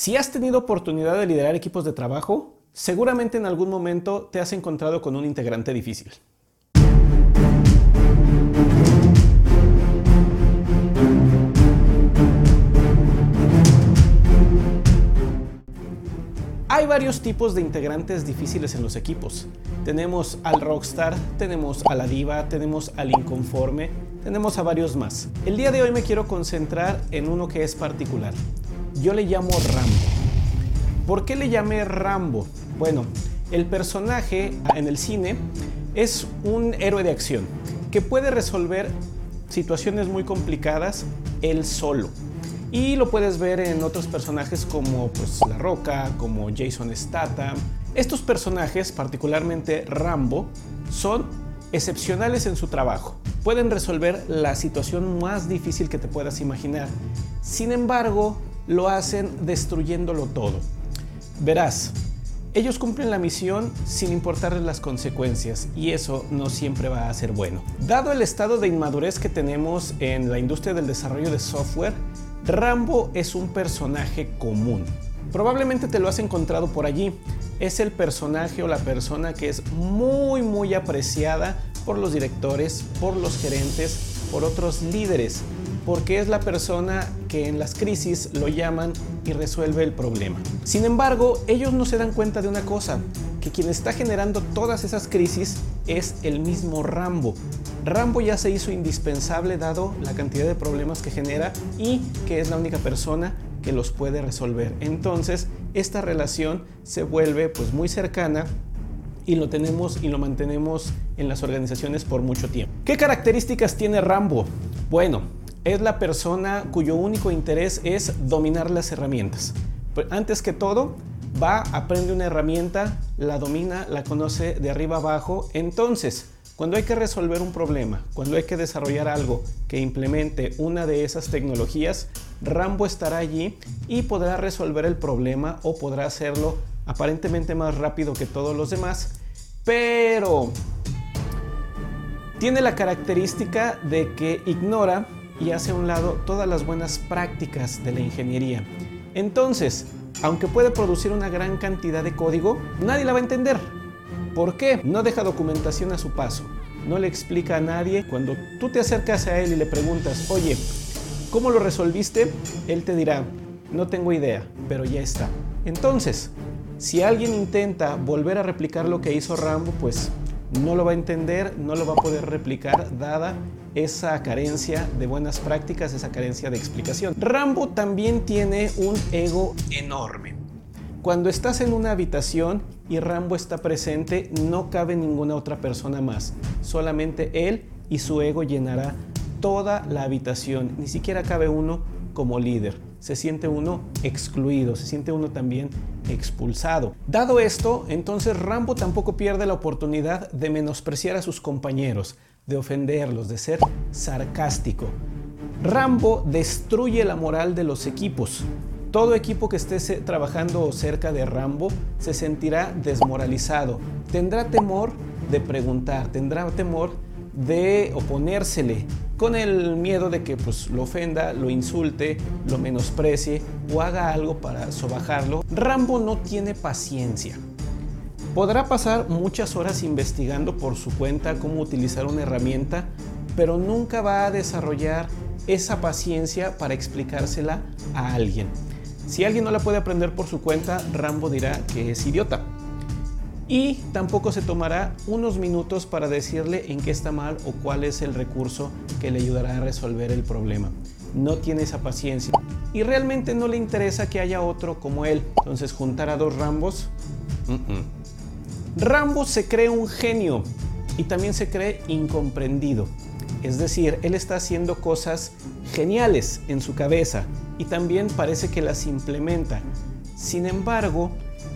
Si has tenido oportunidad de liderar equipos de trabajo, seguramente en algún momento te has encontrado con un integrante difícil. Hay varios tipos de integrantes difíciles en los equipos. Tenemos al rockstar, tenemos a la diva, tenemos al inconforme, tenemos a varios más. El día de hoy me quiero concentrar en uno que es particular, yo le llamo Rambo. ¿Por qué le llamé Rambo? Bueno, el personaje en el cine es un héroe de acción que puede resolver situaciones muy complicadas él solo. Y lo puedes ver en otros personajes como pues, La Roca, como Jason Statham. Estos personajes, particularmente Rambo, son excepcionales en su trabajo. Pueden resolver la situación más difícil que te puedas imaginar. Sin embargo, lo hacen destruyéndolo todo. Verás, ellos cumplen la misión sin importarles las consecuencias y eso no siempre va a ser bueno. Dado el estado de inmadurez que tenemos en la industria del desarrollo de software, Rambo es un personaje común. Probablemente te lo has encontrado por allí. Es el personaje o la persona que es muy muy apreciada por los directores, por los gerentes, por otros líderes porque es la persona que en las crisis lo llaman y resuelve el problema. Sin embargo, ellos no se dan cuenta de una cosa, que quien está generando todas esas crisis es el mismo Rambo. Rambo ya se hizo indispensable dado la cantidad de problemas que genera y que es la única persona que los puede resolver. Entonces, esta relación se vuelve pues muy cercana y lo tenemos y lo mantenemos en las organizaciones por mucho tiempo. ¿Qué características tiene Rambo? Bueno, es la persona cuyo único interés es dominar las herramientas. Antes que todo, va, aprende una herramienta, la domina, la conoce de arriba abajo. Entonces, cuando hay que resolver un problema, cuando hay que desarrollar algo que implemente una de esas tecnologías, Rambo estará allí y podrá resolver el problema o podrá hacerlo aparentemente más rápido que todos los demás, pero tiene la característica de que ignora y hace a un lado todas las buenas prácticas de la ingeniería. Entonces, aunque puede producir una gran cantidad de código, nadie la va a entender. ¿Por qué? No deja documentación a su paso. No le explica a nadie. Cuando tú te acercas a él y le preguntas, oye, ¿cómo lo resolviste? Él te dirá, no tengo idea, pero ya está. Entonces, si alguien intenta volver a replicar lo que hizo Rambo, pues no lo va a entender, no lo va a poder replicar, dada esa carencia de buenas prácticas, esa carencia de explicación. Rambo también tiene un ego enorme. Cuando estás en una habitación y Rambo está presente, no cabe ninguna otra persona más. Solamente él y su ego llenará toda la habitación. Ni siquiera cabe uno como líder. Se siente uno excluido, se siente uno también expulsado. Dado esto, entonces Rambo tampoco pierde la oportunidad de menospreciar a sus compañeros, de ofenderlos, de ser sarcástico. Rambo destruye la moral de los equipos. Todo equipo que esté trabajando cerca de Rambo se sentirá desmoralizado. Tendrá temor de preguntar, tendrá temor de oponérsele, con el miedo de que pues, lo ofenda, lo insulte, lo menosprecie o haga algo para sobajarlo. Rambo no tiene paciencia. Podrá pasar muchas horas investigando por su cuenta cómo utilizar una herramienta, pero nunca va a desarrollar esa paciencia para explicársela a alguien. Si alguien no la puede aprender por su cuenta, Rambo dirá que es idiota. Y tampoco se tomará unos minutos para decirle en qué está mal o cuál es el recurso que le ayudará a resolver el problema. No tiene esa paciencia. Y realmente no le interesa que haya otro como él. Entonces juntar a dos Rambos... Rambo se cree un genio y también se cree incomprendido. Es decir, él está haciendo cosas geniales en su cabeza y también parece que las implementa. Sin embargo,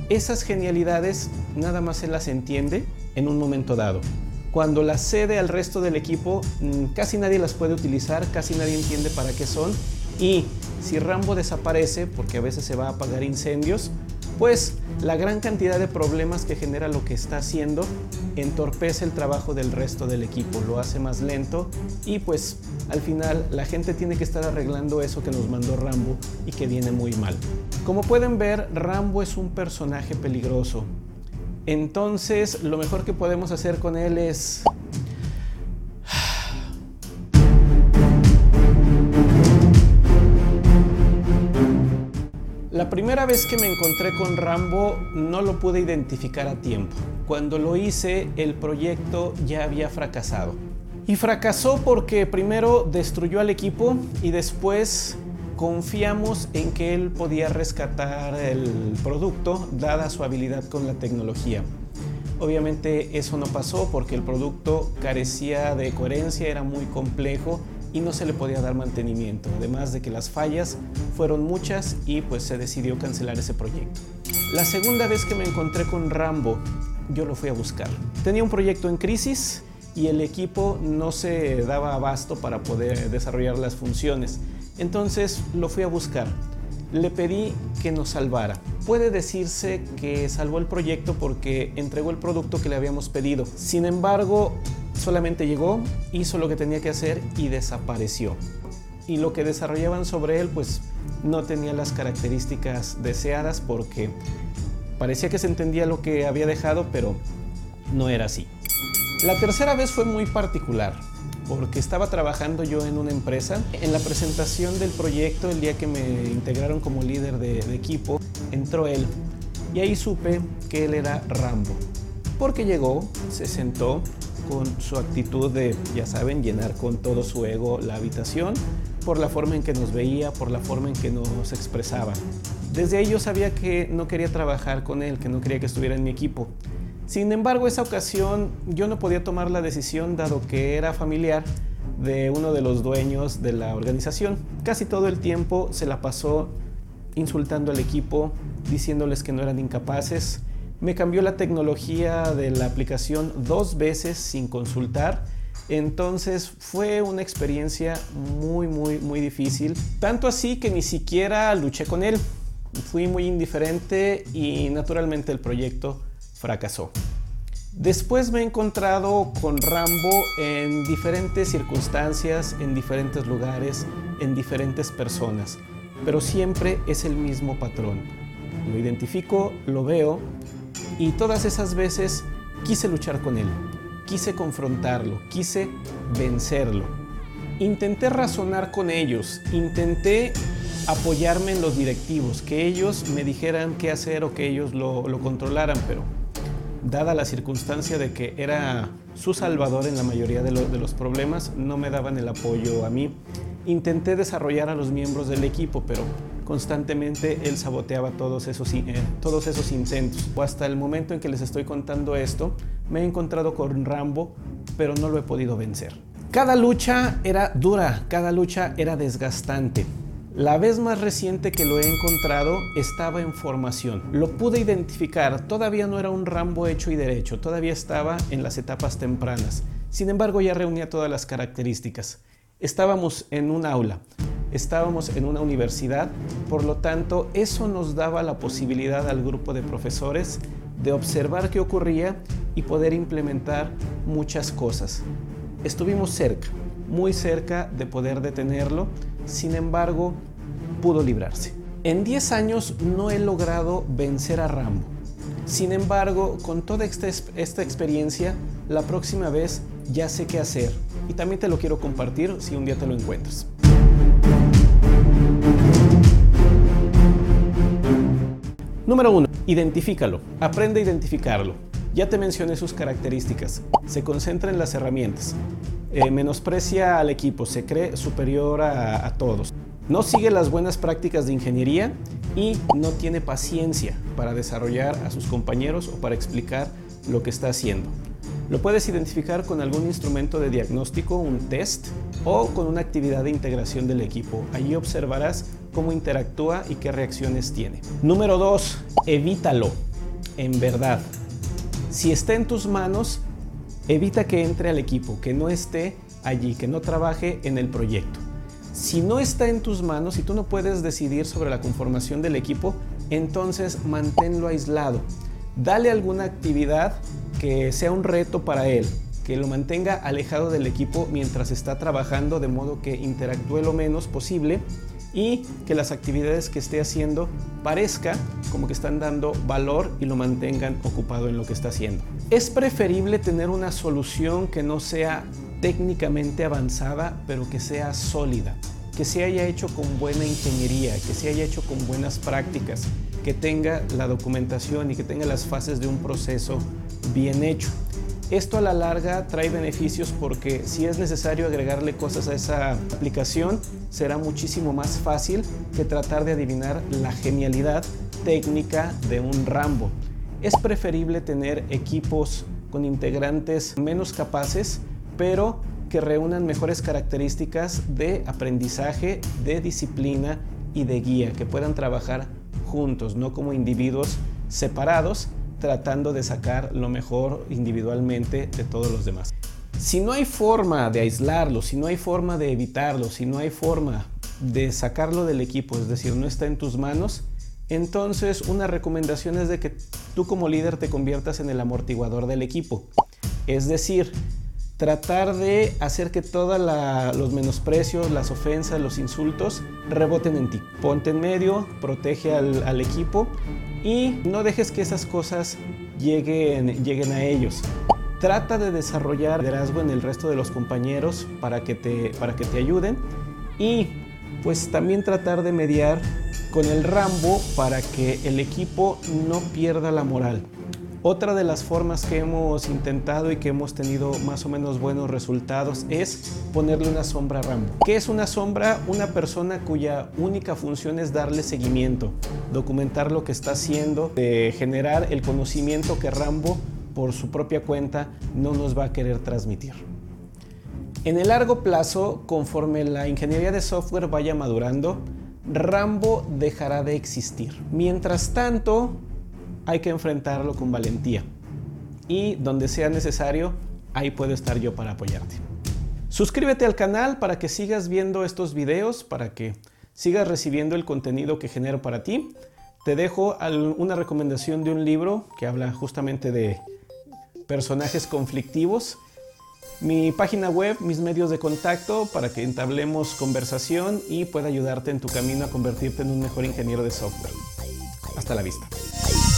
esas genialidades nada más él las entiende en un momento dado. Cuando las cede al resto del equipo, mm, casi nadie las puede utilizar, casi nadie entiende para qué son. Y si Rambo desaparece, porque a veces se va a apagar incendios, pues la gran cantidad de problemas que genera lo que está haciendo entorpece el trabajo del resto del equipo, lo hace más lento y pues al final la gente tiene que estar arreglando eso que nos mandó Rambo y que viene muy mal. Como pueden ver, Rambo es un personaje peligroso. Entonces, lo mejor que podemos hacer con él es La primera vez que me encontré con Rambo no lo pude identificar a tiempo. Cuando lo hice, el proyecto ya había fracasado. Y fracasó porque primero destruyó al equipo y después confiamos en que él podía rescatar el producto dada su habilidad con la tecnología. Obviamente eso no pasó porque el producto carecía de coherencia, era muy complejo y no se le podía dar mantenimiento, además de que las fallas fueron muchas y pues se decidió cancelar ese proyecto. La segunda vez que me encontré con Rambo, yo lo fui a buscar. Tenía un proyecto en crisis y el equipo no se daba abasto para poder desarrollar las funciones. Entonces lo fui a buscar. Le pedí que nos salvara. Puede decirse que salvó el proyecto porque entregó el producto que le habíamos pedido. Sin embargo, Solamente llegó, hizo lo que tenía que hacer y desapareció. Y lo que desarrollaban sobre él pues no tenía las características deseadas porque parecía que se entendía lo que había dejado, pero no era así. La tercera vez fue muy particular porque estaba trabajando yo en una empresa. En la presentación del proyecto, el día que me integraron como líder de, de equipo, entró él y ahí supe que él era Rambo. Porque llegó, se sentó, con su actitud de, ya saben, llenar con todo su ego la habitación, por la forma en que nos veía, por la forma en que nos expresaba. Desde ahí yo sabía que no quería trabajar con él, que no quería que estuviera en mi equipo. Sin embargo, esa ocasión yo no podía tomar la decisión dado que era familiar de uno de los dueños de la organización. Casi todo el tiempo se la pasó insultando al equipo, diciéndoles que no eran incapaces, me cambió la tecnología de la aplicación dos veces sin consultar. Entonces fue una experiencia muy, muy, muy difícil. Tanto así que ni siquiera luché con él. Fui muy indiferente y naturalmente el proyecto fracasó. Después me he encontrado con Rambo en diferentes circunstancias, en diferentes lugares, en diferentes personas, pero siempre es el mismo patrón. Lo identifico, lo veo y todas esas veces quise luchar con él, quise confrontarlo, quise vencerlo. Intenté razonar con ellos, intenté apoyarme en los directivos, que ellos me dijeran qué hacer o que ellos lo, controlaran, pero dada la circunstancia de que era su salvador en la mayoría de, de, los problemas, no me daban el apoyo a mí. Intenté desarrollar a los miembros del equipo, pero constantemente él saboteaba todos esos, eh, todos esos intentos. Hasta el momento en que les estoy contando esto, me he encontrado con Rambo, pero no lo he podido vencer. Cada lucha era dura, cada lucha era desgastante. La vez más reciente que lo he encontrado estaba en formación. Lo pude identificar, todavía no era un Rambo hecho y derecho, todavía estaba en las etapas tempranas. Sin embargo, ya reunía todas las características. Estábamos en un aula estábamos en una universidad, por lo tanto eso nos daba la posibilidad al grupo de profesores de observar qué ocurría y poder implementar muchas cosas. Estuvimos cerca, muy cerca de poder detenerlo, sin embargo pudo librarse. En 10 años no he logrado vencer a Rambo. Sin embargo, con toda esta, esta experiencia, la próxima vez ya sé qué hacer y también te lo quiero compartir si un día te lo encuentras. Número 1. Identifícalo. Aprende a identificarlo. Ya te mencioné sus características. Se concentra en las herramientas. Eh, menosprecia al equipo. Se cree superior a, a todos. No sigue las buenas prácticas de ingeniería y no tiene paciencia para desarrollar a sus compañeros o para explicar lo que está haciendo. Lo puedes identificar con algún instrumento de diagnóstico, un test o con una actividad de integración del equipo. Allí observarás cómo interactúa y qué reacciones tiene. Número 2. Evítalo. En verdad. Si está en tus manos, evita que entre al equipo, que no esté allí, que no trabaje en el proyecto. Si no está en tus manos, si tú no puedes decidir sobre la conformación del equipo, entonces manténlo aislado. Dale alguna actividad que sea un reto para él, que lo mantenga alejado del equipo mientras está trabajando de modo que interactúe lo menos posible y que las actividades que esté haciendo parezca como que están dando valor y lo mantengan ocupado en lo que está haciendo. Es preferible tener una solución que no sea técnicamente avanzada, pero que sea sólida, que se haya hecho con buena ingeniería, que se haya hecho con buenas prácticas, que tenga la documentación y que tenga las fases de un proceso bien hecho. Esto a la larga trae beneficios porque si es necesario agregarle cosas a esa aplicación, será muchísimo más fácil que tratar de adivinar la genialidad técnica de un Rambo. Es preferible tener equipos con integrantes menos capaces, pero que reúnan mejores características de aprendizaje, de disciplina y de guía, que puedan trabajar juntos, no como individuos separados, tratando de sacar lo mejor individualmente de todos los demás. Si no hay forma de aislarlo, si no hay forma de evitarlo, si no hay forma de sacarlo del equipo, es decir, no está en tus manos, entonces una recomendación es de que tú como líder te conviertas en el amortiguador del equipo. Es decir, tratar de hacer que todos los menosprecios, las ofensas, los insultos reboten en ti. Ponte en medio, protege al, equipo y no dejes que esas cosas lleguen, lleguen a ellos. Trata de desarrollar liderazgo en el resto de los compañeros para que te, para que te ayuden y pues también tratar de mediar con el Rambo para que el equipo no pierda la moral. Otra de las formas que hemos intentado y que hemos tenido más o menos buenos resultados es ponerle una sombra a Rambo. ¿Qué es una sombra? Una persona cuya única función es darle seguimiento, documentar lo que está haciendo, generar el conocimiento que Rambo por su propia cuenta no nos va a querer transmitir. En el largo plazo, conforme la ingeniería de software vaya madurando, Rambo dejará de existir. Mientras tanto, hay que enfrentarlo con valentía. Y donde sea necesario, ahí puedo estar yo para apoyarte. Suscríbete al canal para que sigas viendo estos videos, para que sigas recibiendo el contenido que genero para ti. Te dejo una recomendación de un libro que habla justamente de personajes conflictivos. Mi página web, mis medios de contacto para que entablemos conversación y pueda ayudarte en tu camino a convertirte en un mejor ingeniero de software. Hasta la vista.